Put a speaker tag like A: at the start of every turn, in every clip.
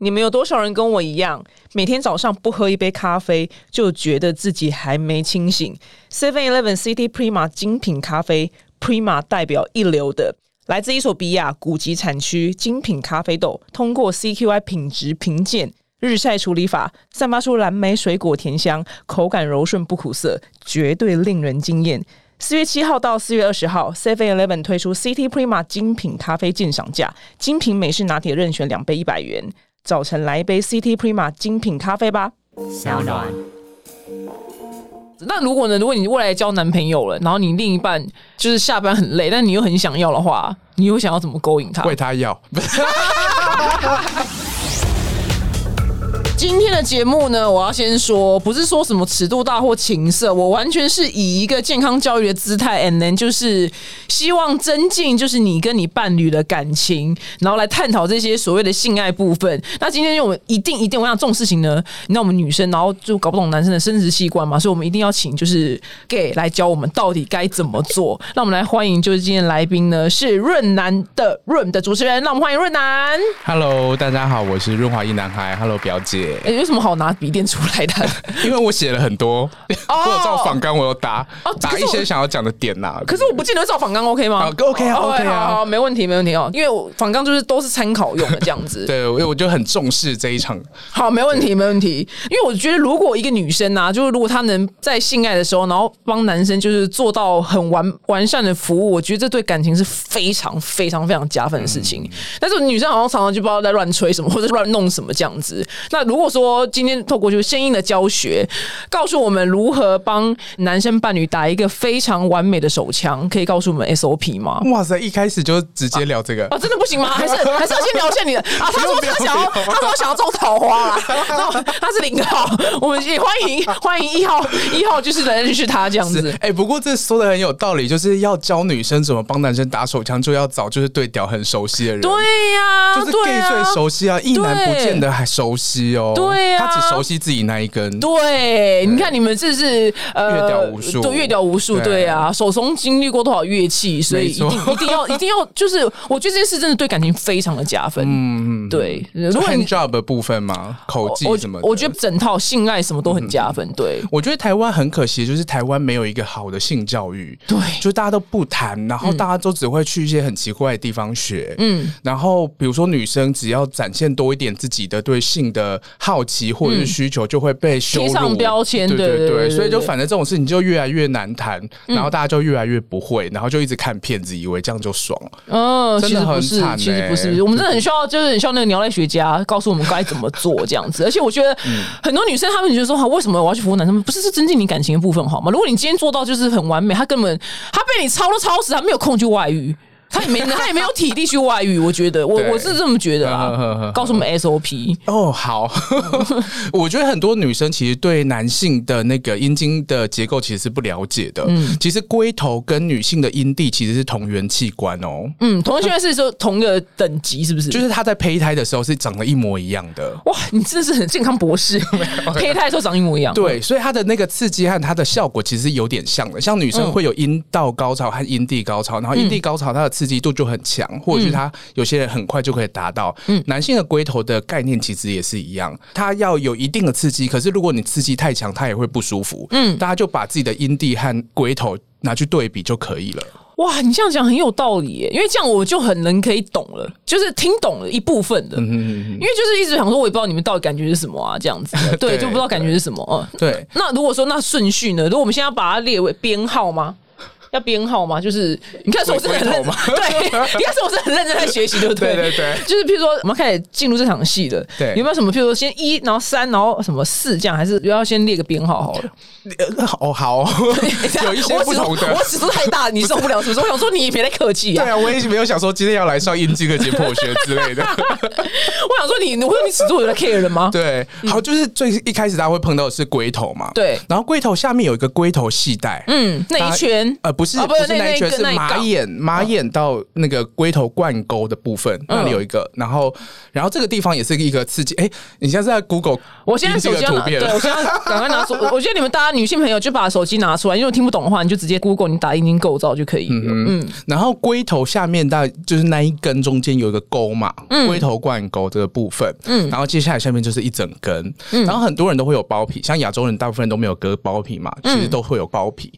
A: 你们有多少人跟我一样，每天早上不喝一杯咖啡就觉得自己还没清醒？Seven Eleven City Prima 精品咖啡，Prima 代表一流的，来自伊索比亚古籍产区精品咖啡豆，通过 CQI 品质评鉴，日晒处理法，散发出蓝莓水果甜香，口感柔顺不苦涩，绝对令人惊艳。四月七号到四月二十号，Seven Eleven 推出 City Prima 精品咖啡鉴赏价，精品美式拿铁任选两杯一百元。早晨来一杯 CT Prima 精品咖啡吧。小暖。那如果呢？如果你未来交男朋友了，然后你另一半就是下班很累，但你又很想要的话，你又想要怎么勾引他？
B: 为他要。
A: 今天的节目呢，我要先说，不是说什么尺度大或情色，我完全是以一个健康教育的姿态，and then 就是希望增进就是你跟你伴侣的感情，然后来探讨这些所谓的性爱部分。那今天我们一定一定，我想这种事情呢，你知道我们女生，然后就搞不懂男生的生殖器官嘛，所以我们一定要请就是 gay 来教我们到底该怎么做。那我们来欢迎就是今天来宾呢是润南的润的主持人，那我们欢迎润南。
B: Hello，大家好，我是润滑一男孩。Hello，表姐。
A: 哎，有什么好拿笔电出来的？
B: 因为我写了很多，我有照仿纲，我有打打一些想要讲的点呐。
A: 可是我不记得照仿纲，OK 吗
B: ？OK 啊，OK 啊，
A: 好，没问题，没问题哦。因为仿纲就是都是参考用的 这样子。
B: 对，因为我就很重视这一场。
A: 好，没问题，没问题。因为我觉得，如果一个女生啊，就是如果她能在性爱的时候，然后帮男生就是做到很完完善的服务，我觉得这对感情是非常非常非常加分的事情。但是女生好像常常就不知道在乱吹什么，或者乱弄什么这样子。那如果说今天透过就是声音的教学，告诉我们如何帮男生伴侣打一个非常完美的手枪，可以告诉我们 SOP 吗？
B: 哇塞，一开始就直接聊这个
A: 啊，真的不行吗？还是还是要先聊一下你的啊？他说他想要，他说想要种桃花啦，他是零号，我们也欢迎 欢迎一号一号，就是来认识他这样子。
B: 哎，不过这说的很有道理，就是要教女生怎么帮男生打手枪，就要找就是对屌很熟悉的人。
A: 对呀，
B: 就是 gay 最熟悉啊，一男不见得还熟悉哦。
A: 对呀。
B: 他只熟悉自己那一根，
A: 对，你看你们这是
B: 呃，
A: 都阅屌无数，对。啊，手从经历过多少乐器，所以一定 一定要一定要，就是我觉得这件事真的对感情非常的加分，嗯嗯，对。
B: 如果 job 的部分嘛，口技什么，
A: 我觉得整套性爱什么都很加分。对，
B: 我觉得台湾很可惜，就是台湾没有一个好的性教育，
A: 对，
B: 就大家都不谈，然后大家都只会去一些很奇怪的地方学，嗯，然后比如说女生只要展现多一点自己的对性的好奇或者是。需求就会被
A: 贴上标签，对对对，
B: 所以就反正这种事情就越来越难谈，然后大家就越来越不会，然后就一直看片子，以为这样就爽。
A: 嗯，
B: 真的很惨，
A: 其实不是，我们真的很需要，就是很需要那个鸟类学家告诉我们该怎么做这样子。而且我觉得很多女生她们觉得说，好，为什么我要去服务男生？不是是增进你感情的部分好吗？如果你今天做到就是很完美，他根本他被你操都操死，他没有空去外遇。他也没，他也没有体力去外遇。我觉得，我我是这么觉得啊。告诉我们 SOP
B: 哦，好。我觉得很多女生其实对男性的那个阴茎的结构其实是不了解的。嗯，其实龟头跟女性的阴蒂其实是同源器官哦。
A: 嗯，同源器官是说同一个等级，是不是？
B: 就是他在胚胎的时候是长得一模一样的。
A: 哇，你真的是很健康博士。胚胎的时候长一模一样。
B: 对，所以它的那个刺激和它的效果其实有点像的。像女生会有阴道高潮和阴蒂高潮，然后阴蒂高潮它的。刺激度就很强，或者是他有些人很快就可以达到。嗯，男性的龟头的概念其实也是一样，它要有一定的刺激，可是如果你刺激太强，他也会不舒服。嗯，大家就把自己的阴蒂和龟头拿去对比就可以了。
A: 哇，你这样讲很有道理耶，因为这样我就很能可以懂了，就是听懂了一部分的。嗯嗯因为就是一直想说，我也不知道你们到底感觉是什么啊，这样子。对，就不知道感觉是什么。嗯，
B: 对。
A: 那如果说那顺序呢？如果我们现在要把它列为编号吗？要编号吗？就是你看，是我是很认对，你看，是我是很认真在学习，对不对？
B: 对对对，
A: 就是譬如说，我们开始进入这场戏了，
B: 对，
A: 有没有什么？譬如说，先一，然后三，然后什么四，这样，还是要先列个编号好了？
B: 哦，好，有一些不同的，
A: 我尺度太大，你受不了，是不是？我想说，你别太客气
B: 啊。对啊，我也没有想说今天要来上阴茎的解剖学之类的。
A: 我想说，你，我说你尺度有在 care 了吗？
B: 对，好，就是最一开始大家会碰到的是龟头嘛，
A: 对，
B: 然后龟头下面有一个龟头系带，
A: 嗯，那一圈，
B: 呃，不是
A: 啊不是那
B: 那一圈，是马眼马眼到那个龟头冠沟的部分，那里有一个，然后然后这个地方也是一个刺激。哎，你现在是在 Google？
A: 我现在手机要拿，对我现在赶快拿出。我觉得你们大家女性朋友就把手机拿出来，因为听不懂的话，你就直接 Google，你打阴茎构造就可以了。嗯，
B: 然后龟头下面大就是那一根中间有一个沟嘛，龟头冠沟这个部分。嗯，然后接下来下面就是一整根。嗯，然后很多人都会有包皮，像亚洲人大部分人都没有割包皮嘛，其实都会有包皮。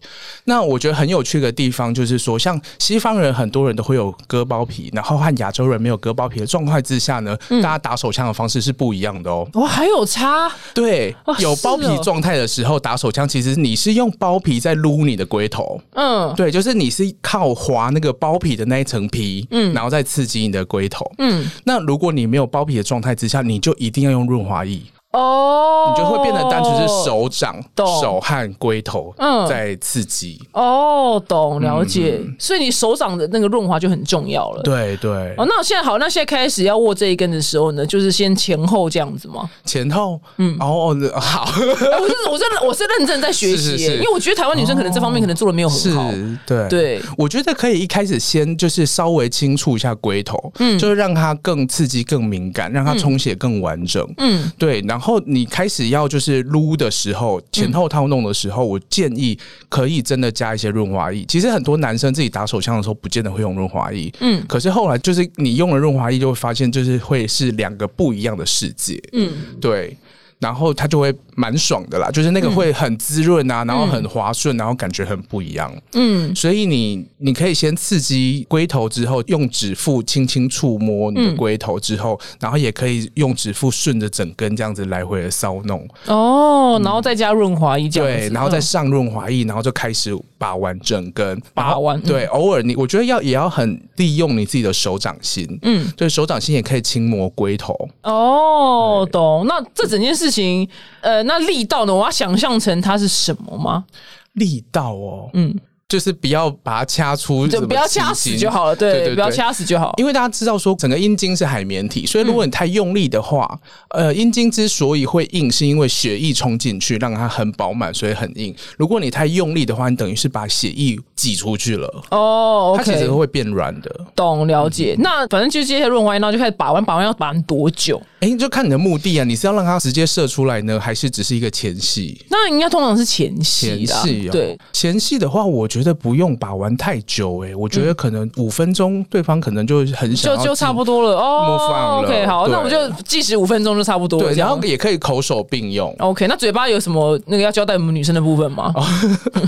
B: 那我觉得很有趣的地方就是说，像西方人很多人都会有割包皮，然后和亚洲人没有割包皮的状态之下呢，大家打手枪的方式是不一样的哦。
A: 哇，还有差？
B: 对，有包皮状态的时候打手枪，其实你是用包皮在撸你的龟头。嗯，对，就是你是靠划那个包皮的那一层皮，嗯，然后再刺激你的龟头。嗯，那如果你没有包皮的状态之下，你就一定要用润滑液。哦，你就会变得单纯是手掌、手和龟头在刺激。
A: 哦，懂了解。所以你手掌的那个润滑就很重要了。
B: 对对。
A: 哦，那现在好，那现在开始要握这一根的时候呢，就是先前后这样子吗？
B: 前后，嗯，哦，好。我
A: 是我是我是认真在学习，因为我觉得台湾女生可能这方面可能做的没有很好。
B: 对
A: 对，
B: 我觉得可以一开始先就是稍微轻触一下龟头，嗯，就是让它更刺激、更敏感，让它充血更完整。嗯，对，然后。然后你开始要就是撸的时候，前后套弄的时候，我建议可以真的加一些润滑液。其实很多男生自己打手枪的时候，不见得会用润滑液。嗯，可是后来就是你用了润滑液，就会发现就是会是两个不一样的世界。嗯，对。然后它就会蛮爽的啦，就是那个会很滋润啊，然后很滑顺，然后感觉很不一样。嗯，所以你你可以先刺激龟头之后，用指腹轻轻触摸你的龟头之后，然后也可以用指腹顺着整根这样子来回的搔弄。
A: 哦，然后再加润滑液，
B: 对，然后再上润滑液，然后就开始把玩整根。
A: 把玩
B: 对，偶尔你我觉得要也要很利用你自己的手掌心。嗯，对手掌心也可以轻摸龟头。
A: 哦，懂。那这整件事。情，呃，那力道呢？我要想象成它是什么吗？
B: 力道哦，嗯。就是不要把它掐出，
A: 就不要掐死就好了。对，不要掐死就好。
B: 因为大家知道说，整个阴茎是海绵体，所以如果你太用力的话，呃，阴茎之所以会硬，是因为血液冲进去，让它很饱满，所以很硬。如果你太用力的话，你等于是把血液挤出去了。哦，它其实会变软的。
A: 懂了解。那反正就接下来润滑，就开始把玩，把玩要把玩多久？
B: 哎，就看你的目的啊，你是要让它直接射出来呢，还是只是一个前戏？
A: 那应该通常是前戏。
B: 前戏，
A: 对，
B: 前戏的话，我觉得。不用把玩太久哎，我觉得可能五分钟，对方可能就很想
A: 就就差不多了哦。OK，好，那我们就计时五分钟就差不多。
B: 对，然后也可以口手并用。
A: OK，那嘴巴有什么那个要交代我们女生的部分吗？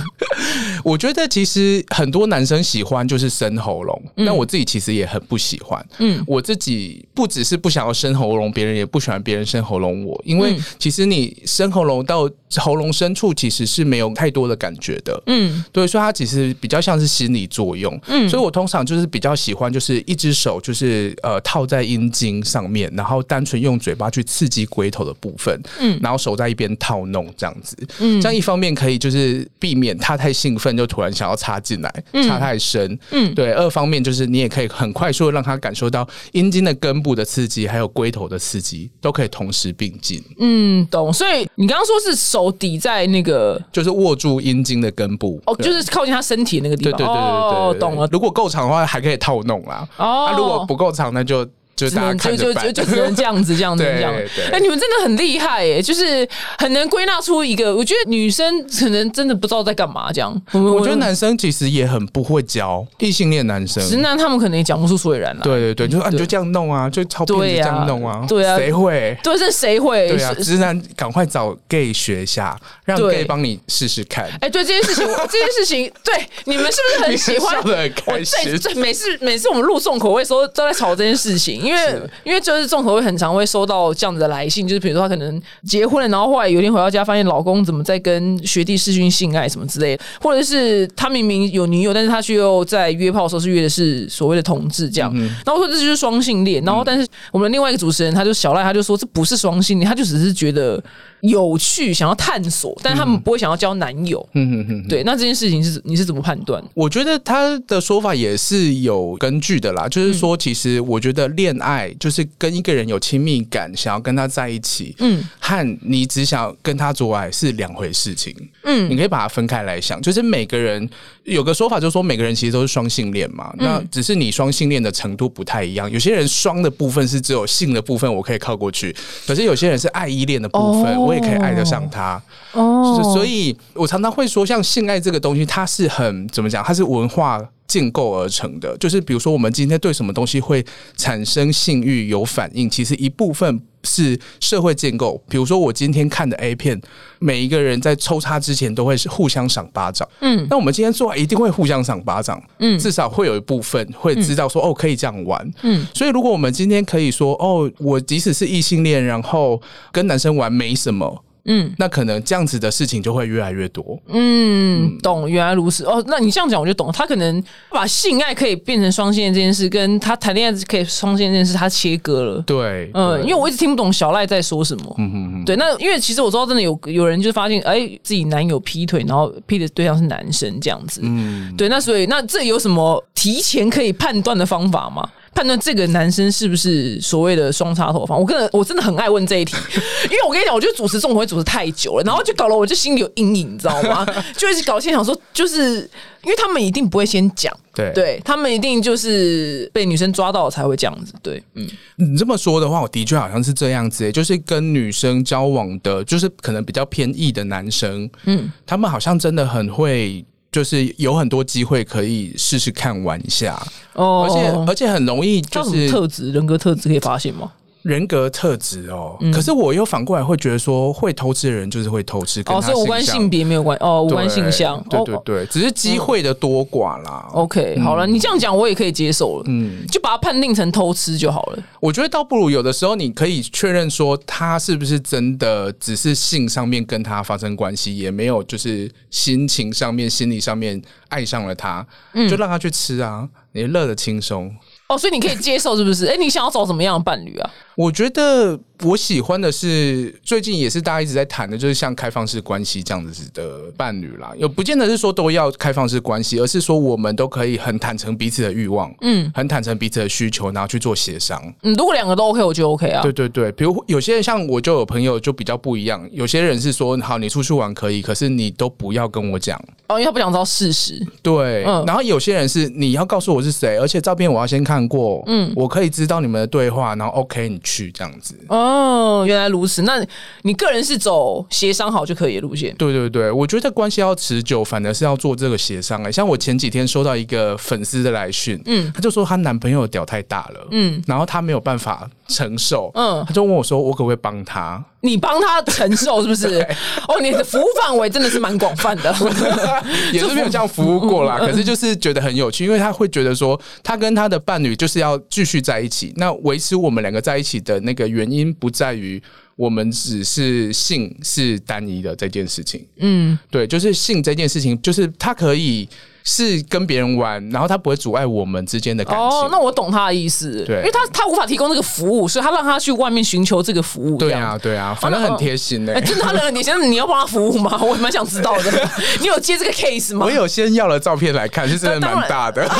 B: 我觉得其实很多男生喜欢就是生喉咙，那我自己其实也很不喜欢。嗯，我自己不只是不想要生喉咙，别人也不喜欢别人伸喉咙我，因为其实你伸喉咙到喉咙深处其实是没有太多的感觉的。嗯，对，所以它。其实比较像是心理作用，嗯，所以我通常就是比较喜欢，就是一只手就是呃套在阴茎上面，然后单纯用嘴巴去刺激龟头的部分，嗯，然后手在一边套弄这样子，嗯，这样一方面可以就是避免他太兴奋就突然想要插进来，插太深，嗯，对，二方面就是你也可以很快速的让他感受到阴茎的根部的刺激，还有龟头的刺激，都可以同时并进，
A: 嗯，懂。所以你刚刚说是手抵在那个，
B: 就是握住阴茎的根部，
A: 哦，就是靠近。他身体那个地方，
B: 对对对对
A: 对，懂了。
B: 如果够长的话，还可以套弄啦。哦，如果不够长，那就。就
A: 只能就就就就只能这样子这样子 这样。哎，你们真的很厉害耶，就是很能归纳出一个。我觉得女生可能真的不知道在干嘛这样。
B: 我觉得男生其实也很不会教异性恋男生，
A: 直男他们可能也讲不出所以然来。
B: 对对对，就说啊，你就这样弄啊，就超骗子这样弄啊，
A: 对啊，
B: 谁会？
A: 对，这谁会？
B: 对啊，直男赶快找 gay 学一下，让 gay 帮你试试看。
A: 哎，对这件事情，这件事情，对你们是不是很喜欢？
B: 笑得很开心。
A: 对，每次每次我们录重口味时候都在吵这件事情，因为因为因为。就是众口会很常会收到这样子的来信，就是比如说他可能结婚了，然后后来有一天回到家，发现老公怎么在跟学弟试训性爱什么之类的，或者是他明明有女友，但是他却又在约炮的时候是约的是所谓的同志这样，然后说这就是双性恋，然后但是我们另外一个主持人他就小赖他就说这不是双性恋，他就只是觉得。有趣，想要探索，但他们不会想要交男友。
B: 嗯嗯嗯。
A: 对，那这件事情是你是怎么判断？
B: 我觉得他的说法也是有根据的啦，就是说，其实我觉得恋爱就是跟一个人有亲密感，想要跟他在一起，嗯，和你只想跟他做爱是两回事情，嗯，你可以把它分开来想，就是每个人有个说法，就是说每个人其实都是双性恋嘛，那只是你双性恋的程度不太一样，有些人双的部分是只有性的部分我可以靠过去，可是有些人是爱依恋的部分，我也可以爱得上他，哦，所以我常常会说，像性爱这个东西，它是很怎么讲，它是文化。建构而成的，就是比如说，我们今天对什么东西会产生性欲有反应，其实一部分是社会建构。比如说，我今天看的 A 片，每一个人在抽插之前都会是互相赏巴掌，嗯，那我们今天做爱一定会互相赏巴掌，嗯，至少会有一部分会知道说，哦，可以这样玩，嗯，所以如果我们今天可以说，哦，我即使是异性恋，然后跟男生玩没什么。嗯，那可能这样子的事情就会越来越多。
A: 嗯，懂，原来如此。哦，那你这样讲我就懂。他可能把性爱可以变成双性恋这件事，跟他谈恋爱可以双性恋这件事，他切割了。
B: 对，
A: 嗯，因为我一直听不懂小赖在说什么。嗯嗯嗯。对，那因为其实我知道，真的有有人就发现，哎，自己男友劈腿，然后劈的对象是男生这样子。嗯，对，那所以那这有什么提前可以判断的方法吗？判断这个男生是不是所谓的双插头方，我跟我真的很爱问这一题，因为我跟你讲，我觉得主持这种会主持太久了，然后就搞得我就心里有阴影，你知道吗？就一直搞，现想说，就是因为他们一定不会先讲，
B: 对，
A: 对他们一定就是被女生抓到才会这样子，对，
B: 嗯，你这么说的话，我的确好像是这样子，就是跟女生交往的，就是可能比较偏异的男生，嗯，他们好像真的很会。就是有很多机会可以试试看玩一下，哦，而且而且很容易，就是
A: 特质人格特质可以发现吗？
B: 人格特质哦，可是我又反过来会觉得说，会偷吃的人就是会偷吃，
A: 哦，所以无关性别没有关哦，无关性向，
B: 对对对，只是机会的多寡啦。
A: OK，好了，你这样讲我也可以接受了，嗯，就把它判定成偷吃就好了。
B: 我觉得倒不如有的时候你可以确认说，他是不是真的只是性上面跟他发生关系，也没有就是心情上面、心理上面爱上了他，就让他去吃啊，你乐得轻松。
A: 哦，所以你可以接受是不是？哎，你想要找什么样的伴侣啊？
B: 我觉得我喜欢的是最近也是大家一直在谈的，就是像开放式关系这样子的伴侣啦。有不见得是说都要开放式关系，而是说我们都可以很坦诚彼此的欲望，嗯，很坦诚彼此的需求，然后去做协商。
A: 嗯，如果两个都 OK，我觉得 OK 啊。
B: 对对对，比如有些人像我就有朋友就比较不一样，有些人是说好你出去玩可以，可是你都不要跟我讲
A: 哦，因为他不想知道事实。
B: 对，嗯。然后有些人是你要告诉我是谁，而且照片我要先看过，嗯，我可以知道你们的对话，然后 OK 你。去这样子
A: 哦，原来如此。那你个人是走协商好就可以的路线？
B: 对对对，我觉得关系要持久，反而是要做这个协商。哎，像我前几天收到一个粉丝的来讯，嗯，他就说她男朋友屌太大了，嗯，然后她没有办法承受，嗯，他就问我说，我可不可以帮他？
A: 你帮他承受是不是？哦，你的服务范围真的是蛮广泛的，
B: 也是没有这样服务过啦。可是就是觉得很有趣，因为他会觉得说，他跟他的伴侣就是要继续在一起，那维持我们两个在一起的那个原因不在于我们只是性是单一的这件事情。嗯，对，就是性这件事情，就是他可以。是跟别人玩，然后他不会阻碍我们之间的感情。哦，
A: 那我懂他的意思。
B: 对，
A: 因为他他无法提供这个服务，所以他让他去外面寻求这个服务。
B: 对啊，对啊，反正很贴心的。
A: 真的，他你现在你要帮他服务吗？我蛮想知道的。你有接这个 case 吗？
B: 我有先要了照片来看，是真的蛮大的。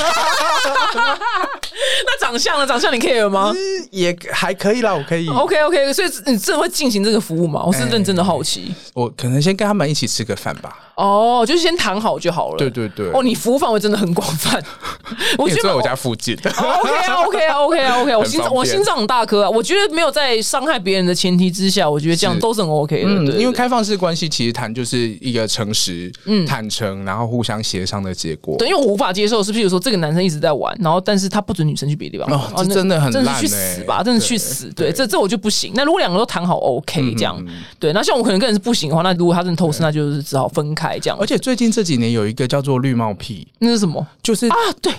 A: 那长相呢？长相你 care 吗？
B: 也还可以啦，我可以。
A: OK OK，所以你真的会进行这个服务吗？我是认真的好奇。
B: 我可能先跟他们一起吃个饭吧。
A: 哦，就是先谈好就好了。
B: 对对对。
A: 哦，你服务范围真的很广泛。
B: 我觉得在我家附近。
A: OK 啊 OK 啊 OK 啊 OK，我心 我心脏很大颗啊。我觉得没有在伤害别人的前提之下，我觉得这样都是很 OK 的。嗯，
B: 因为开放式关系其实谈就是一个诚实、嗯坦诚，然后互相协商的结果。
A: 对，因为我无法接受是，譬如说这个男生一直在玩，然后但是他不准女生去别的地方。
B: 哦，这真的很
A: 真的去死吧，真的去死。对，这这我就不行。那如果两个都谈好 OK 这样，对，那像我可能个人是不行的话，那如果他真的偷吃，那就是只好分开这样。
B: 而且最近这几年有一个叫做绿帽癖，
A: 那是什么？
B: 就是
A: 啊，对，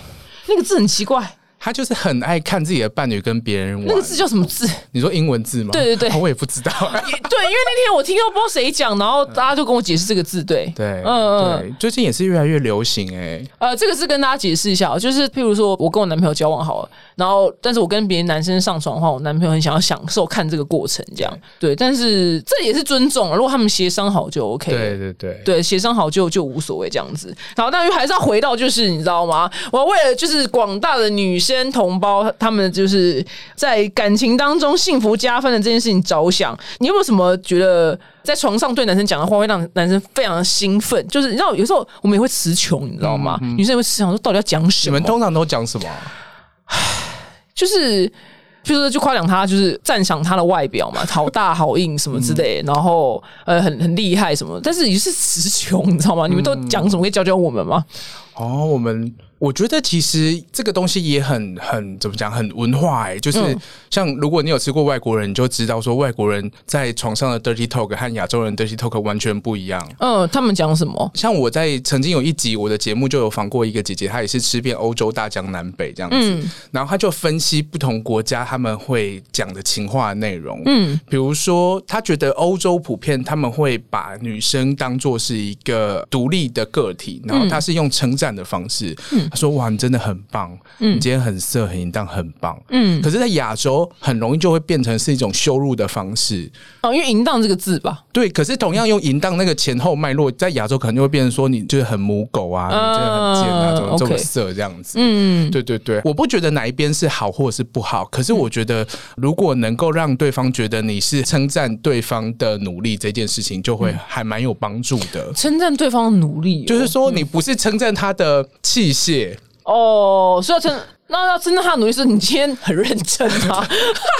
A: 那个字很奇怪。
B: 他就是很爱看自己的伴侣跟别人玩。
A: 那个字叫什么字？
B: 你说英文字吗？
A: 对对对，
B: 我也不知道。对，因为
A: 那天我听到不知道谁讲，然后大家就跟我解释这个字。对
B: 对，嗯嗯，最近也是越来越流行哎。
A: 呃，这个是跟大家解释一下，就是譬如说我跟我男朋友交往好了，然后，但是我跟别的男生上床的话，我男朋友很想要享受看这个过程，这样对。但是这也是尊重，如果他们协商好就 OK。
B: 对对对
A: 对，协商好就就无所谓这样子。然后，但是还是要回到，就是你知道吗？我为了就是广大的女生同胞，他们就是在感情当中幸福加分的这件事情着想，你有没有什么觉得在床上对男生讲的话会让男生非常的兴奋？就是你知道，有时候我们也会词穷，你知道吗？女生也会词穷，说到底要讲什
B: 么？你们通常都讲什么？
A: 就是，就是就夸奖他，就是赞赏他的外表嘛，好大好硬什么之类，然后呃，很很厉害什么，但是也是词穷，你知道吗？你们都讲什么？可以教教我们吗？
B: 哦，我们。我觉得其实这个东西也很很怎么讲，很文化哎，就是像如果你有吃过外国人，你就知道说外国人在床上的 dirty talk 和亚洲人 dirty talk 完全不一样。
A: 嗯，他们讲什么？
B: 像我在曾经有一集我的节目就有访过一个姐姐，她也是吃遍欧洲大江南北这样子，然后她就分析不同国家他们会讲的情话内容。嗯，比如说她觉得欧洲普遍他们会把女生当做是一个独立的个体，然后她是用称赞的方式。嗯。他说：“哇，你真的很棒，嗯，你今天很色很淫荡，很棒，嗯。可是，在亚洲很容易就会变成是一种羞辱的方式
A: 哦，因为‘淫荡’这个字吧，
B: 对。可是，同样用‘淫荡’那个前后脉络，在亚洲可能就会变成说你就是很母狗啊，你真的很贱啊，怎么这么色这样子？嗯，对对对，我不觉得哪一边是好或是不好，可是我觉得如果能够让对方觉得你是称赞对方的努力，这件事情就会还蛮有帮助的。
A: 称赞对方的努力，
B: 就是说你不是称赞他的器械。”
A: 哦，所以要称那要真的他的努力，是你今天很认真啊，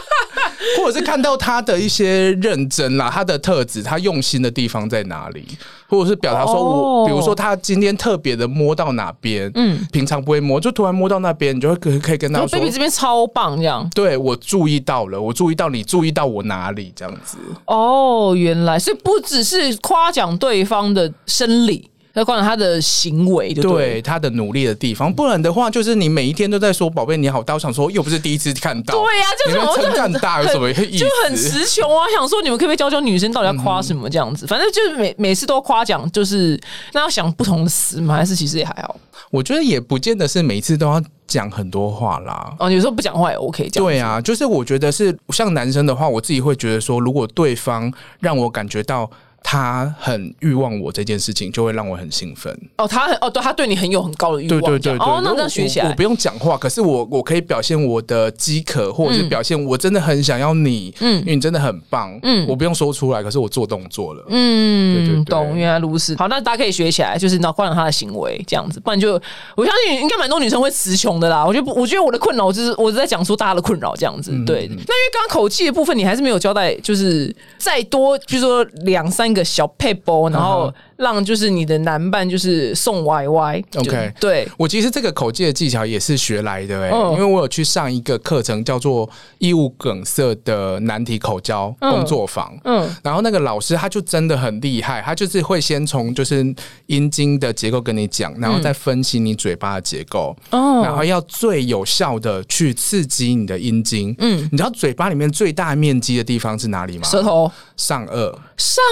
B: 或者是看到他的一些认真啦，他的特质，他用心的地方在哪里，或者是表达说我，比如说他今天特别的摸到哪边，嗯，平常不会摸，就突然摸到那边，你就会可可以跟他说
A: ，baby 这边超棒，这样，
B: 对我注意到了，我注意到你注意到我哪里，这样子。
A: 哦，原来。是不只是夸奖对方的生理。要观察他的行为，对
B: 他的努力的地方，不然的话，就是你每一天都在说“宝贝你好”，我想说又不是第一次看到，
A: 对呀，就是
B: 称赞大有什么意思？
A: 就很词穷啊！想说你们可不可以教教女生到底要夸什么这样子？反正就是每每次都夸奖，就是那要想不同的词吗？还是其实也还好？
B: 我觉得也不见得是每次都要讲很多话啦。
A: 哦，有时候不讲话也 OK。
B: 对啊，就是我觉得是像男生的话，我自己会觉得说，如果对方让我感觉到。他很欲望我这件事情，就会让我很兴奋。
A: 哦，他很哦，对他对你很有很高的欲望。对对对对，哦，那这样学起来，
B: 我不用讲话，可是我我可以表现我的饥渴，或者是表现我真的很想要你，嗯，因为你真的很棒，嗯，我不用说出来，可是我做动作了，嗯，对对，
A: 懂，原来如此。好，那大家可以学起来，就是那观察他的行为这样子，不然就我相信应该蛮多女生会词穷的啦。我觉得，我觉得我的困扰就是我在讲出大家的困扰这样子。对，那因为刚刚口气的部分，你还是没有交代，就是再多，比如说两三一个小配包。然后。让就是你的男伴就是送 Y Y，OK，对。
B: 我其实这个口技的技巧也是学来的哎，因为我有去上一个课程叫做义务梗塞的难题口交工作坊，嗯，然后那个老师他就真的很厉害，他就是会先从就是阴茎的结构跟你讲，然后再分析你嘴巴的结构，哦，然后要最有效的去刺激你的阴茎，嗯，你知道嘴巴里面最大面积的地方是哪里吗？
A: 舌头。
B: 上颚，
A: 上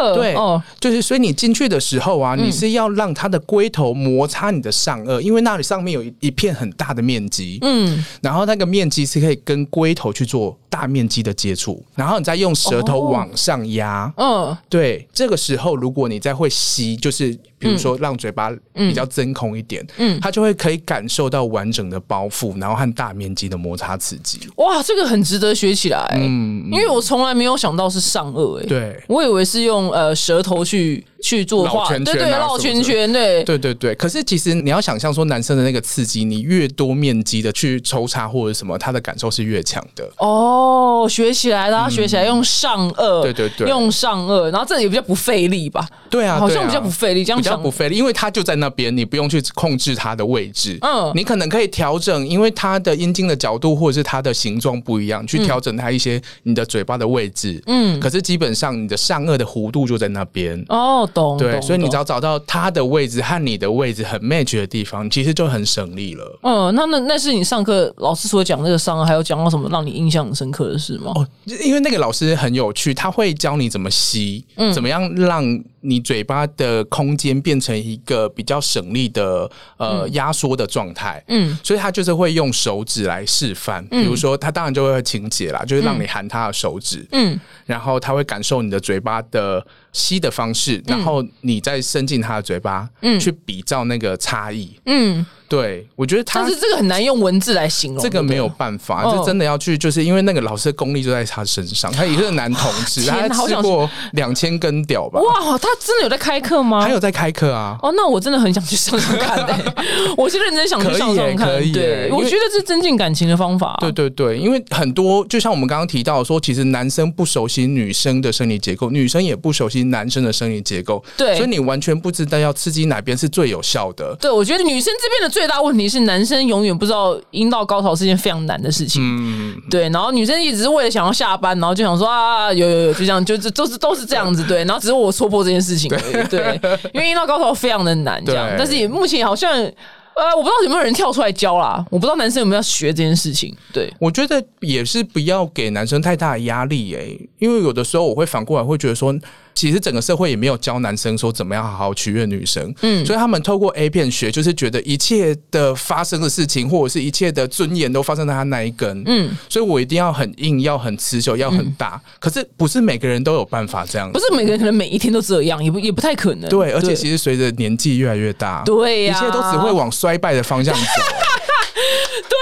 A: 颚，
B: 对，哦，就是所以你。进去的时候啊，你是要让它的龟头摩擦你的上颚，因为那里上面有一一片很大的面积，嗯，然后那个面积是可以跟龟头去做大面积的接触，然后你再用舌头往上压，嗯，对，这个时候如果你再会吸，就是。比如说，让嘴巴比较真空一点，嗯，它就会可以感受到完整的包覆，然后和大面积的摩擦刺激。
A: 哇，这个很值得学起来，嗯，因为我从来没有想到是上颚，哎，
B: 对，
A: 我以为是用呃舌头去去做画，对对，绕圈圈，对。
B: 对对对。可是其实你要想象说，男生的那个刺激，你越多面积的去抽插或者什么，他的感受是越强的。
A: 哦，学起来，然后学起来用上颚，
B: 对对对，
A: 用上颚，然后这也比较不费力吧？
B: 对啊，
A: 好像比较不费力，这样比较。
B: 不费力，因为它就在那边，你不用去控制它的位置。嗯，你可能可以调整，因为它的阴茎的角度或者是它的形状不一样，去调整它一些你的嘴巴的位置。嗯，可是基本上你的上颚的弧度就在那边。
A: 哦，懂。
B: 对，所以你只要找到它的位置和你的位置很 match 的地方，其实就很省力了。
A: 嗯，那那那是你上课老师所讲那个上颚，还有讲到什么让你印象很深刻的事吗？哦，
B: 因为那个老师很有趣，他会教你怎么吸，怎么样让。你嘴巴的空间变成一个比较省力的呃压缩的状态。嗯，所以他就是会用手指来示范，比如说他当然就会清洁啦，就是让你含他的手指，嗯，然后他会感受你的嘴巴的吸的方式，然后你再伸进他的嘴巴，嗯，去比照那个差异，嗯。对，我觉得他
A: 但是这个很难用文字来形容，
B: 这个没有办法，这真的要去，就是因为那个老师的功力就在他身上，他也是男同志，他吃过两千根屌吧？
A: 哇，他真的有在开课吗？
B: 还有在开课啊？
A: 哦，那我真的很想去上上看的，我是认真想去上上看。对，我觉得是增进感情的方法。
B: 对对对，因为很多就像我们刚刚提到说，其实男生不熟悉女生的生理结构，女生也不熟悉男生的生理结构，
A: 对，
B: 所以你完全不知道要刺激哪边是最有效的。
A: 对，我觉得女生这边的。最大问题是男生永远不知道阴道高潮是件非常难的事情，嗯，对。然后女生一直是为了想要下班，然后就想说啊，有有有，就这样，就这都是都是这样子，对。然后只是我戳破这件事情而已，对。因为阴道高潮非常的难，这样。但是也目前好像，呃，我不知道有没有人跳出来教啦。我不知道男生有没有要学这件事情。对，
B: 我觉得也是不要给男生太大的压力，诶，因为有的时候我会反过来会觉得说。其实整个社会也没有教男生说怎么样好好取悦女生，嗯，所以他们透过 A 片学，就是觉得一切的发生的事情，或者是一切的尊严都发生在他那一根，嗯，所以我一定要很硬，要很持久，要很大。可是不是每个人都有办法这样，
A: 不是每个人可能每一天都这样，也不也不太可能。
B: 对，而且其实随着年纪越来越大，
A: 对呀，
B: 一切都只会往衰败的方向走。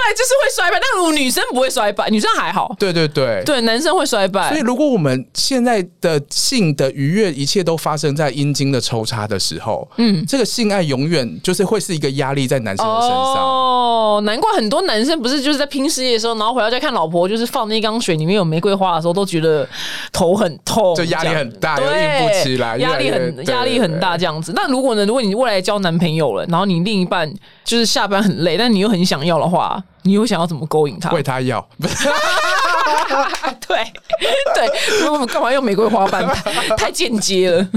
A: 对，就是会衰败，但如果女生不会衰败，女生还好。
B: 对对对，
A: 对，男生会衰败。
B: 所以如果我们现在的性的愉悦，一切都发生在阴茎的抽插的时候，嗯，这个性爱永远就是会是一个压力在男生的身上。
A: 哦，难怪很多男生不是就是在拼事业的时候，然后回到家看老婆就是放那缸水里面有玫瑰花的时候，都觉得头很痛，
B: 就压力很大，又硬不起来，
A: 压力很压力很大这样子。那如果呢？如果你未来交男朋友了，然后你另一半就是下班很累，但你又很想要的话。你又想要怎么勾引他？
B: 为他要？
A: 对对，我们干嘛用玫瑰花瓣？太间接了。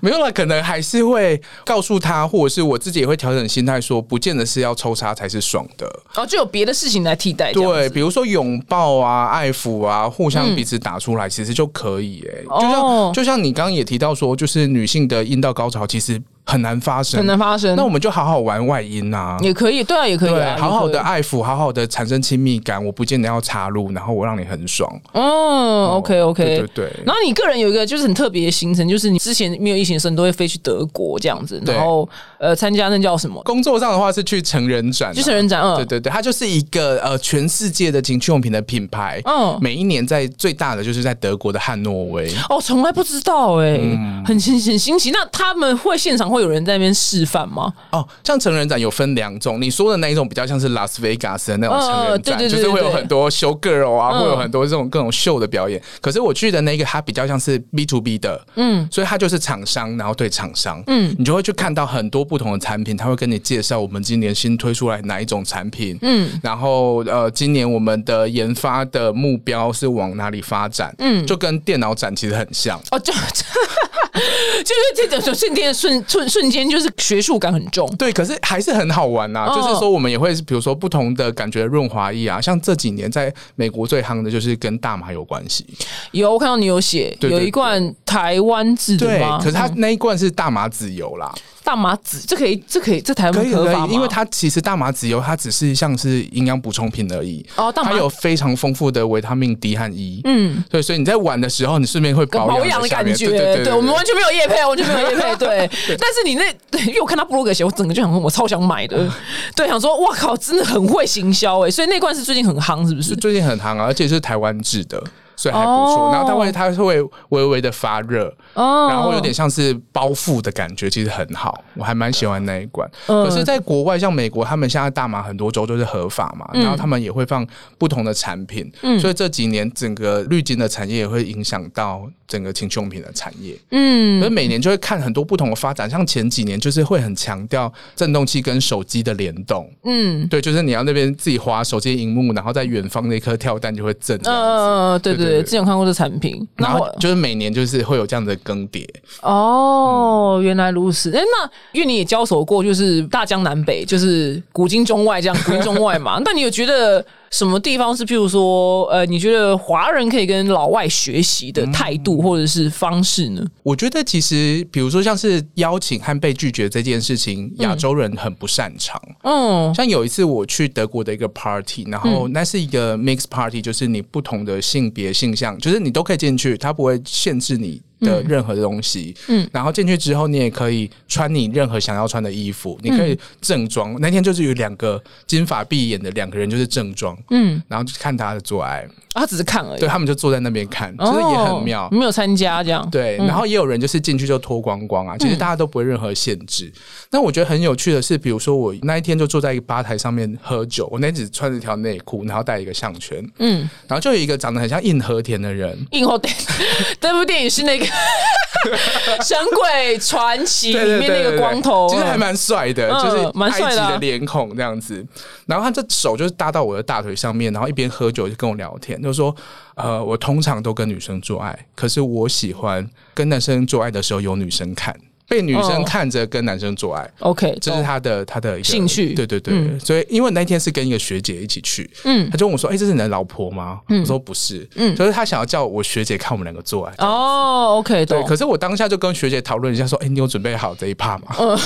B: 没有了，可能还是会告诉他，或者是我自己也会调整心态，说不见得是要抽插才是爽的。
A: 哦，就有别的事情来替代。
B: 对，比如说拥抱啊、爱抚啊，互相彼此打出来，其实就可以。哎，就像就像你刚刚也提到说，就是女性的阴道高潮，其实。很难发生，
A: 很难发生。
B: 那我们就好好玩外音啊，
A: 也可以，对啊，也可以，
B: 好好的爱抚，好好的产生亲密感。我不见得要插入，然后我让你很爽。
A: 哦，OK，OK，
B: 对对。
A: 然后你个人有一个就是很特别的行程，就是你之前没有疫情的时候，你都会飞去德国这样子，然后呃参加那叫什么？
B: 工作上的话是去成人展，
A: 去成人展。嗯，
B: 对对对，它就是一个呃全世界的情趣用品的品牌。嗯，每一年在最大的就是在德国的汉诺威。
A: 哦，从来不知道哎，很新很新奇。那他们会现场会有人在那边。示范吗？
B: 哦，像成人展有分两种，你说的那一种比较像是拉斯维加斯的那种成人展，就是会有很多秀 girl 啊，会有很多这种各种秀的表演。可是我去的那个，它比较像是 B to B 的，嗯，所以它就是厂商，然后对厂商，嗯，你就会去看到很多不同的产品，他会跟你介绍我们今年新推出来哪一种产品，嗯，然后呃，今年我们的研发的目标是往哪里发展，嗯，就跟电脑展其实很像。
A: 哦，就 就是这种瞬间瞬瞬瞬间就是。学术感很重，
B: 对，可是还是很好玩呐。就是说，我们也会比如说不同的感觉润滑液啊，像这几年在美国最夯的就是跟大麻有关系。
A: 有我看到你有写，有一罐台湾制的吗？
B: 可是它那一罐是大麻籽油啦。
A: 大麻籽这可以，这可以，这台湾合法
B: 因为它其实大麻籽油它只是像是营养补充品而已。哦，它有非常丰富的维他命 D 和 E。嗯，对，所以你在玩的时候，你顺便会保
A: 养
B: 的
A: 感觉。对，对，我们完全没有叶配，完全没有叶配。对，但是你那，因为我看他布鲁格鞋，我整个就想说，我超想买的。对，想说，哇靠，真的很会行销哎！所以那罐是最近很夯，是不是？
B: 最近很夯啊，而且是台湾制的。所以还不错，然后它会它会微微的发热，然后有点像是包覆的感觉，其实很好，我还蛮喜欢那一罐。可是，在国外像美国，他们现在大麻很多州都是合法嘛，然后他们也会放不同的产品，所以这几年整个绿金的产业也会影响到整个情趣用品的产业。嗯，所以每年就会看很多不同的发展，像前几年就是会很强调震动器跟手机的联动。嗯，对，就是你要那边自己滑手机荧幕，然后在远方那颗跳蛋就会震。嗯，
A: 对对。对，之前有看过这产品，
B: 然后就是每年就是会有这样的更迭。
A: 哦，原来如此。哎，那因为你也交手过，就是大江南北，就是古今中外这样，古今中外嘛。那你有觉得什么地方是譬如说，呃，你觉得华人可以跟老外学习的态度或者是方式呢？
B: 我觉得其实，比如说像是邀请和被拒绝这件事情，亚洲人很不擅长。
A: 嗯，
B: 像有一次我去德国的一个 party，然后那是一个 mix party，就是你不同的性别性向，就是你都可以进去，他不会限制你。的任何东西，嗯，然后进去之后，你也可以穿你任何想要穿的衣服，你可以正装。那天就是有两个金发碧眼的两个人，就是正装，嗯，然后就看他的做爱。
A: 他只是看而已，
B: 对他们就坐在那边看，其实也很妙，
A: 没有参加这样。
B: 对，然后也有人就是进去就脱光光啊，其实大家都不会任何限制。那我觉得很有趣的是，比如说我那一天就坐在一个吧台上面喝酒，我那只穿着条内裤，然后戴一个项圈，嗯，然后就有一个长得很像硬和田的人，
A: 硬和田，这部电影是那个《神鬼传奇》里面那个光头，
B: 其实还蛮帅的，就是蛮帅的脸孔这样子。然后他这手就是搭到我的大腿上面，然后一边喝酒就跟我聊天。就说，呃，我通常都跟女生做爱，可是我喜欢跟男生做爱的时候有女生看。被女生看着跟男生做爱
A: ，OK，
B: 这是他的他的
A: 兴趣，
B: 对对对，所以因为那天是跟一个学姐一起去，嗯，他就问我说：“哎，这是你的老婆吗？”我说：“不是。”嗯，所以他想要叫我学姐看我们两个做爱。
A: 哦，OK，
B: 对。可是我当下就跟学姐讨论一下，说：“哎，你有准备好这一趴吗？”嗯，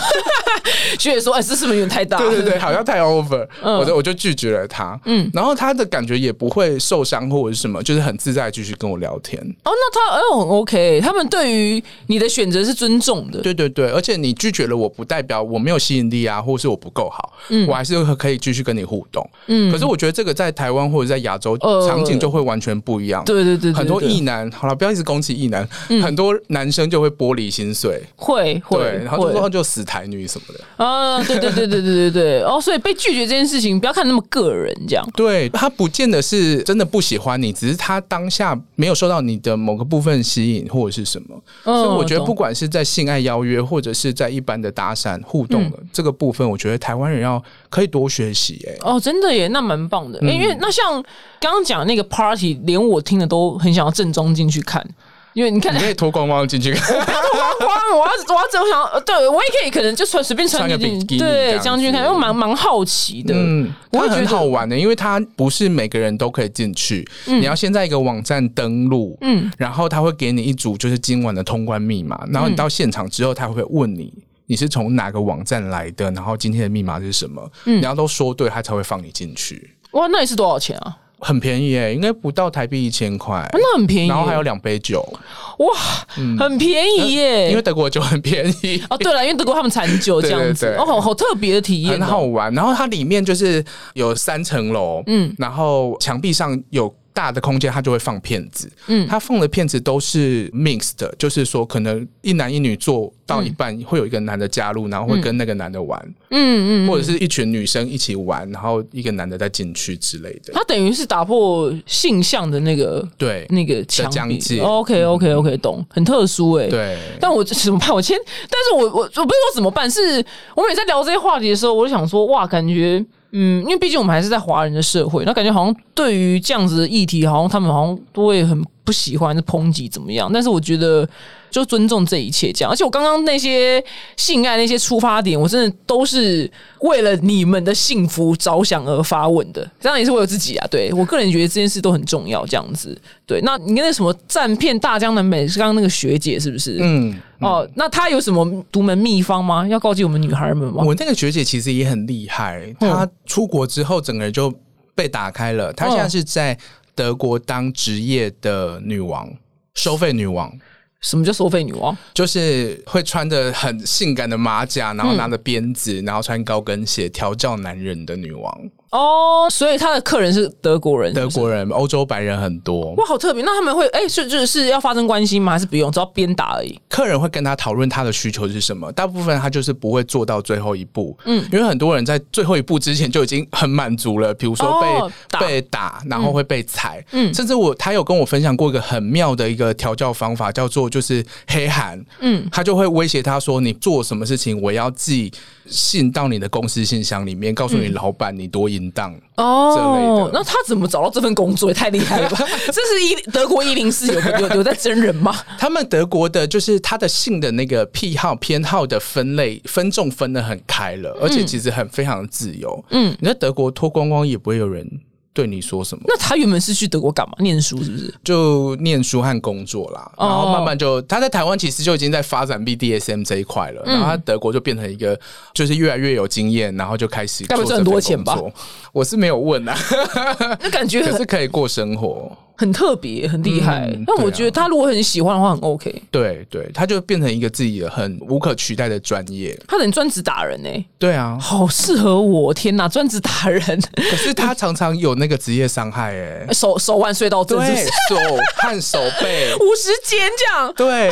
A: 学姐说：“哎，这是不是有点太大？”
B: 对对对，好像太 over，我就我就拒绝了他。嗯，然后他的感觉也不会受伤或者是什么，就是很自在继续跟我聊天。
A: 哦，那他哎，很 OK，他们对于你的选择是尊重的。
B: 对对对，而且你。拒绝了我不代表我没有吸引力啊，或者是我不够好，嗯，我还是可以继续跟你互动，嗯。可是我觉得这个在台湾或者在亚洲场景就会完全不一样，
A: 对对对，
B: 很多异男，好了，不要一直攻击异男，很多男生就会玻璃心碎，
A: 会会，
B: 然后就说就死台女什么的，
A: 啊，对对对对对对对，哦，所以被拒绝这件事情不要看那么个人，这样，
B: 对他不见得是真的不喜欢你，只是他当下没有受到你的某个部分吸引或者是什么，所以我觉得不管是在性爱邀约或者是在一般的搭讪互动的这个部分，我觉得台湾人要可以多学习哎
A: 哦，真的耶，那蛮棒的。因为那像刚刚讲那个 party，连我听的都很想要正装进去看，因为你看
B: 你可以脱光光进去看，
A: 脱光光，我要我要正想，对我也可以可能就穿随便穿进去，对，将军看，因为蛮蛮好奇的，嗯，
B: 我会觉得很好玩的，因为它不是每个人都可以进去，你要先在一个网站登录，嗯，然后他会给你一组就是今晚的通关密码，然后你到现场之后，他会问你。你是从哪个网站来的？然后今天的密码是什么？你要都说对，他才会放你进去。
A: 哇，那也是多少钱啊？
B: 很便宜诶，应该不到台币一千块。
A: 那很便宜。
B: 然后还有两杯酒。
A: 哇，很便宜耶！
B: 因为德国酒很便宜。
A: 哦，对了，因为德国他们产酒 这样子，哦，好好特别的体验，
B: 很好玩。然后它里面就是有三层楼，嗯，然后墙壁上有。大的空间，他就会放片子。嗯，他放的片子都是 mixed，就是说可能一男一女做到一半，会有一个男的加入，然后会跟那个男的玩。嗯嗯，或者是一群女生一起玩，然后一个男的再进去之类的。
A: 他等于是打破性向的那个
B: 对
A: 那个墙
B: 壁。
A: OK OK OK，懂，很特殊哎。
B: 对，
A: 但我怎么办？我先，但是我我我不是说怎么办，是我每次聊这些话题的时候，我就想说，哇，感觉。嗯，因为毕竟我们还是在华人的社会，那感觉好像对于这样子的议题，好像他们好像都会很不喜欢、抨击怎么样。但是我觉得。就尊重这一切，这样。而且我刚刚那些性爱那些出发点，我真的都是为了你们的幸福着想而发问的。当然也是为了自己啊。对我个人觉得这件事都很重要，这样子。对，那你那什么占片大江南北是刚刚那个学姐是不是？嗯。哦，那她有什么独门秘方吗？要告诫我们女孩们吗？
B: 我那个学姐其实也很厉害，她出国之后整个人就被打开了。她现在是在德国当职业的女王，收费女王。
A: 什么叫收费女王？
B: 就是会穿着很性感的马甲，然后拿着鞭子，然后穿高跟鞋调教男人的女王。
A: 哦，所以他的客人是德国人，
B: 德国人，欧洲白人很多。
A: 哇，好特别！那他们会哎，是就是要发生关系吗？还是不用，只要鞭打而已？
B: 客人会跟他讨论他的需求是什么，大部分他就是不会做到最后一步。嗯，因为很多人在最后一步之前就已经很满足了，比如说被被打，然后会被踩。嗯，甚至我他有跟我分享过一个很妙的一个调教方法，叫做就是黑函。嗯，他就会威胁他说：“你做什么事情，我要寄信到你的公司信箱里面，告诉你老板你多赢。”当哦，
A: 那他怎么找到这份工作？也太厉害了吧！这是一德国一零四有有有在真人吗？
B: 他们德国的就是他的性的那个癖好偏好的分类分众分的很开了，而且其实很非常的自由。嗯，你在德国脱光光也不会有人对你说什么。
A: 那他原本是去德国干嘛？念书是不是？
B: 就念书和工作啦，
A: 哦
B: 然后慢慢就他在台湾其实就已经在发展 BDSM 这一块了，然后他德国就变成一个就是越来越有经验，然后就开始
A: 该不会赚很多钱吧？
B: 我是没有问啊，
A: 那感觉
B: 可是可以过生活。
A: 很特别，很厉害
B: 嗯。
A: 但我觉得他如果很喜欢的话，很 OK。
B: 对对，他就变成一个自己的很无可取代的专业。
A: 他等于专职打人呢、
B: 对啊，
A: 好适合我！天哪，专职打人，
B: 可是他常常有那个职业伤害，哎，
A: 手手腕隧道症是不
B: 对？手和手背，
A: 五十肩这样。
B: 对，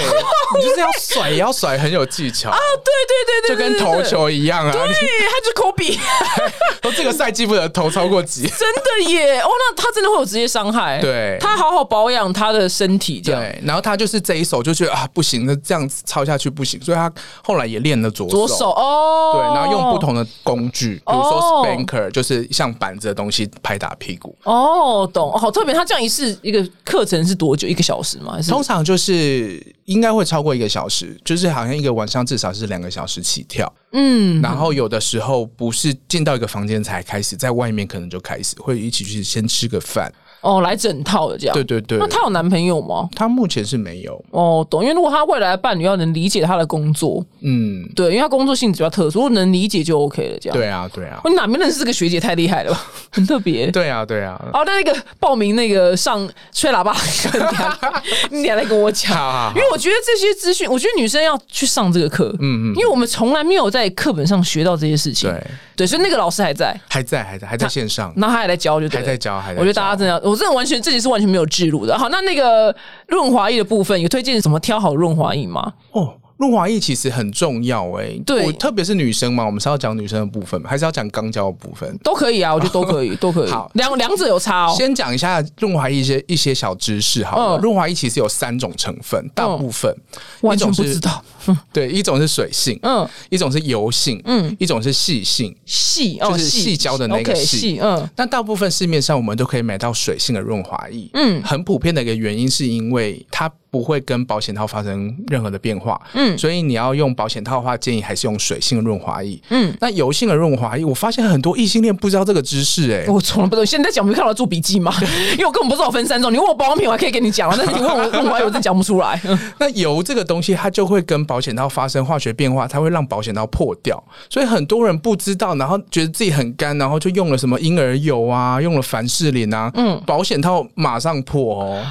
B: 你就是要甩，也要甩很有技巧啊，
A: 对对对对，
B: 就跟投球一样啊。
A: 对，对他就是科比，
B: 都这个赛季不能投超过几。
A: 真的耶！哦，那他真的会有职业伤害。
B: 对
A: 他好好保养他的身体，这样
B: 对，然后他就是这一手就觉得啊不行，那这样子抄下去不行，所以他后来也练了左手。
A: 左手哦，
B: 对，然后用不同的工具，比如说
A: 哦
B: spanker，就是像板子的东西拍打屁股。
A: 哦，懂，哦好特别。他这样一次一个课程是多久？一个小时吗？
B: 通常就是应该会超过一个小时，就是好像一个晚上至少是两个小时起跳。
A: 嗯，
B: 然后有的时候不是进到一个房间才开始，在外面可能就开始会一起去先吃个饭。
A: 哦，来整套的这样。
B: 对对对
A: 那，她有男朋友吗？
B: 她目前是没有。
A: 哦，懂。因为如果她未来的伴侣要能理解她的工作，
B: 嗯，
A: 对，因为她工作性质比较特殊，如果能理解就 OK 了。这样。
B: 对啊，对啊
A: 我，，哪边认识这个学姐太厉害了吧，很特别。
B: 对啊，对啊。
A: 哦，那那个报名那个上吹喇叭，跟你俩 你俩来跟我讲，
B: 好好好
A: 因为我觉得这些资讯，我觉得女生要去上这个课，嗯嗯，因为我们从来没有在课本上学到这些事情，
B: 对，
A: 对，所以那个老师还在，
B: 还在，还在，还在线上，
A: 然后他还在教，就对了
B: 还在教，还在教。
A: 我觉得大家真的，我真的完全这集是完全没有置入的。好，那那个润滑液的部分有推荐什么挑好润滑液吗？
B: 哦，润滑液其实很重要哎、
A: 对
B: 特别是女生嘛，我们是要讲女生的部分吗，还是要讲肛交的部分？
A: 都可以啊，我觉得都可以，都可以。
B: 好
A: 两两者有差哦。
B: 先讲一下润滑液一些一些小知识好了。
A: 嗯
B: 润滑液其实有三种成分，大部分、
A: 完全
B: 一种是
A: 不知道，
B: 对，一种是水性，
A: 嗯，
B: 一种是油性，嗯，一种是细性。
A: 细哦，
B: 就是细胶的那个细
A: 细，嗯，
B: 但大部分市面上我们都可以买到水性的润滑液，嗯，很普遍的一个原因是因为它不会跟保险套发生任何的变化，嗯，所以你要用保险套的话，建议还是用水性的润滑液，嗯，那油性的润滑液，我发现很多异性恋不知道这个知识、欸，
A: 我从来不懂。现在讲，我没看到做笔记吗？因为我根本不知道我分三种。你问我保养品，我还可以跟你讲啊，但是 你问我润滑油，我真讲不出来。
B: 那油这个东西，它就会跟保险套发生化学变化，它会让保险套破掉。所以很多人不知道，然后觉得自己很干，然后就用了什么婴儿油啊，用了凡士林啊，嗯，保险套马上破哦。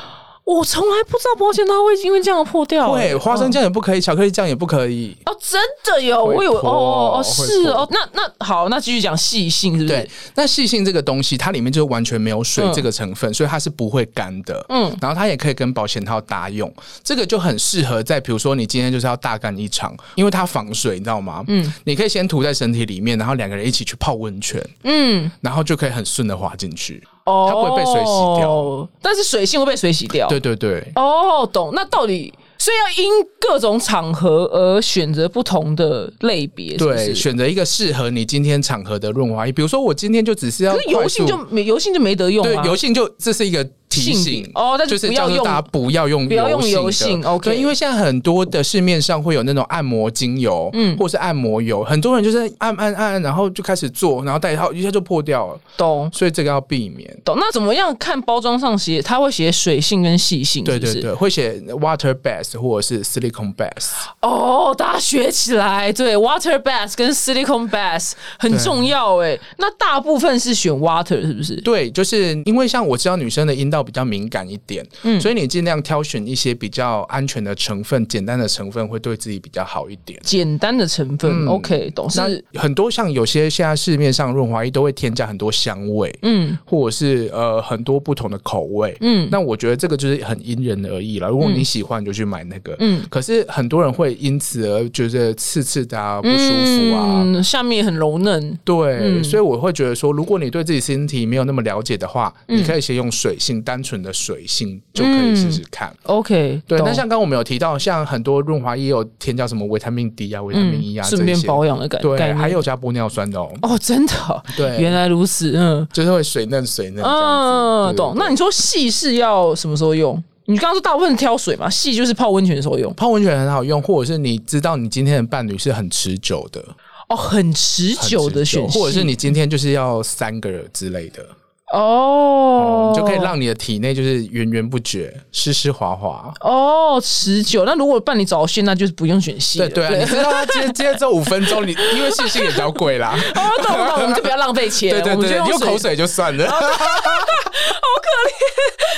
A: 我从来不知道保险套会因为这样破掉、
B: 会，
A: 欸
B: 花生酱也不可以，巧克力酱也不可以。
A: 哦，真的有，我以为哦哦哦是哦，那那好，那继续讲细性是不是？
B: 对，那细性这个东西，它里面就完全没有水
A: 嗯
B: 这个成分，所以它是不会干的。嗯，然后它也可以跟保险套搭用，这个就很适合在比如说你今天就是要大干一场，因为它防水，你知道吗？嗯，你可以先涂在身体里面，然后两个人一起去泡温泉，
A: 嗯，
B: 然后就可以很顺的滑进去。
A: 哦，
B: 它不会被水洗掉，
A: 但是水性会被水洗掉。
B: 对对对。
A: 哦，懂。那到底所以要因各种场合而选择不同的类别，
B: 对，选择一个适合你今天场合的润滑液，比如说我今天就只是要
A: 可是油性就没油性就没得用
B: 对
A: 啊。
B: 油性就这是一个提
A: 性
B: 醒
A: 哦那就
B: 就是
A: 不要用
B: 叫大家不要用
A: 不要用油
B: 油
A: 性 OK
B: 对，因为现在很多的市面上会有那种按摩精油，嗯，或是按摩油，很多人就是按按按，然后就开始做，然后戴套一下就破掉了，
A: 懂
B: 所以这个要避免。
A: 懂。那怎么样看包装上写？它会写水性跟细性，是是
B: 对对对，会写 water bath 或者是 silicone bath。
A: 哦，大家学起来。对，water bath 跟 silicone bath 很重要哎。那大部分是选 water 是不是？
B: 对，就是因为像我知道女生的阴道比较敏感一点，嗯，所以你尽量挑选一些比较安全的成分、简单的成分，会对自己比较好一点。
A: 简单的成分、o k 懂
B: 那很多像有些现在市面上润滑液都会添加很多香味，嗯，或者是呃很多不同的口味，嗯，那我觉得这个就是很因人而异了。如果你喜欢，你就去买那个，嗯。可是很多人会因此而觉得刺刺的啊，不舒服啊。
A: 嗯，下面很柔嫩。
B: 对，所以我会觉得说，如果你对自己身体没有那么了解的话，你可以先用水性，单纯的水性就可以试试看。
A: OK，
B: 对，
A: 懂
B: 那像刚刚我们有提到，像很多润滑液有添加什么维他命 D 啊、维他命 E 啊，
A: 嗯顺便保养的感觉
B: 对，
A: 念
B: 还有加玻尿酸的哦，
A: 哦，真的，
B: 对
A: 原来如此，嗯
B: 就是会水嫩水嫩。
A: 嗯，
B: 对
A: 懂。那你说细是要什么时候用？你刚刚说大部分挑水嘛，细就是泡温泉的时候用。
B: 泡温泉很好用，或者是你知道你今天的伴侣是很持久的，
A: 哦，很持久的
B: 持
A: 选系，
B: 或者是你今天就是要三个人之类的。
A: 哦，
B: 就可以让你的体内就是源源不绝、湿湿滑滑。
A: 哦持久。那如果伴你早泄，那就是不用选细。
B: 对对啊，你知道他今天今天只有五分钟，你因为细细也比较贵啦。
A: 哦，懂懂，我们就不要浪费钱，
B: 对对对，
A: 我们就用
B: 用口水就算了。
A: 好可怜，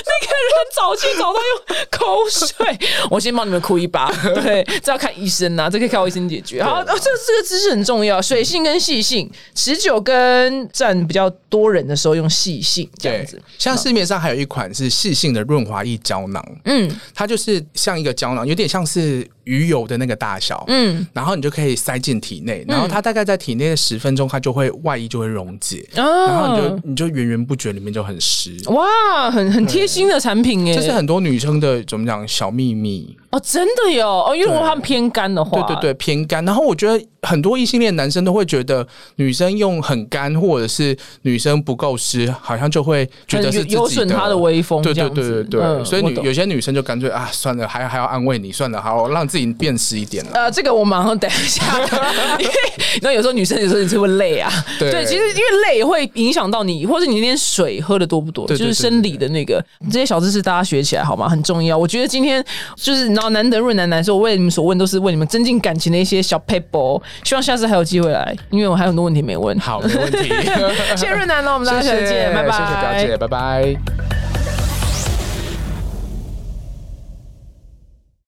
A: 那个人早期早到用口水，我先帮你们哭一把。对，这要看医生呐、这可以靠医生解决。好，哦这这个知识很重要，水性跟细性，持久跟占比较多人的时候用细性这样子。，
B: 像市面上还有一款是细性的润滑液胶囊，
A: 嗯。
B: 它就是像一个胶囊，有点像是鱼油的那个大小，
A: 嗯。
B: 然后你就可以塞进体内，然后它大概在体内的十分钟，它就会外衣就会溶解，然后你
A: 啊
B: 就，你就源源不绝，里面就很湿。
A: 哇，很很贴心的产品耶，
B: 这是很多女生的怎么讲小秘密，
A: 哦，真的有？哦，因为如果他们偏干的话，
B: 对对对，偏干。然后我觉得很多异性恋男生都会觉得女生用很干，或者是女生不够湿，好像就会觉得是
A: 有有损他的威风
B: 对对对对对，
A: 嗯
B: 所以女有些女生就干脆啊，算了，还还要安慰你，算了，好让自己变湿一点了。
A: 呃，这个我马上等一下，因为那有时候女生有时候你是会累啊，
B: 对。
A: 其实因为累会影响到你，或者你那天水喝的多不多，
B: 对对
A: 就是生理的那个。这些小知识大家学起来好吗？很重要。我觉得今天就是然后难得润楠楠，说我为你们所问都是为你们增进感情的一些小 paper，希望下次还有机会来，因为我还有很多问题没问。
B: 好，没问题。
A: 谢谢润楠了，我们大家下次见，拜拜。
B: 谢谢表姐，拜拜。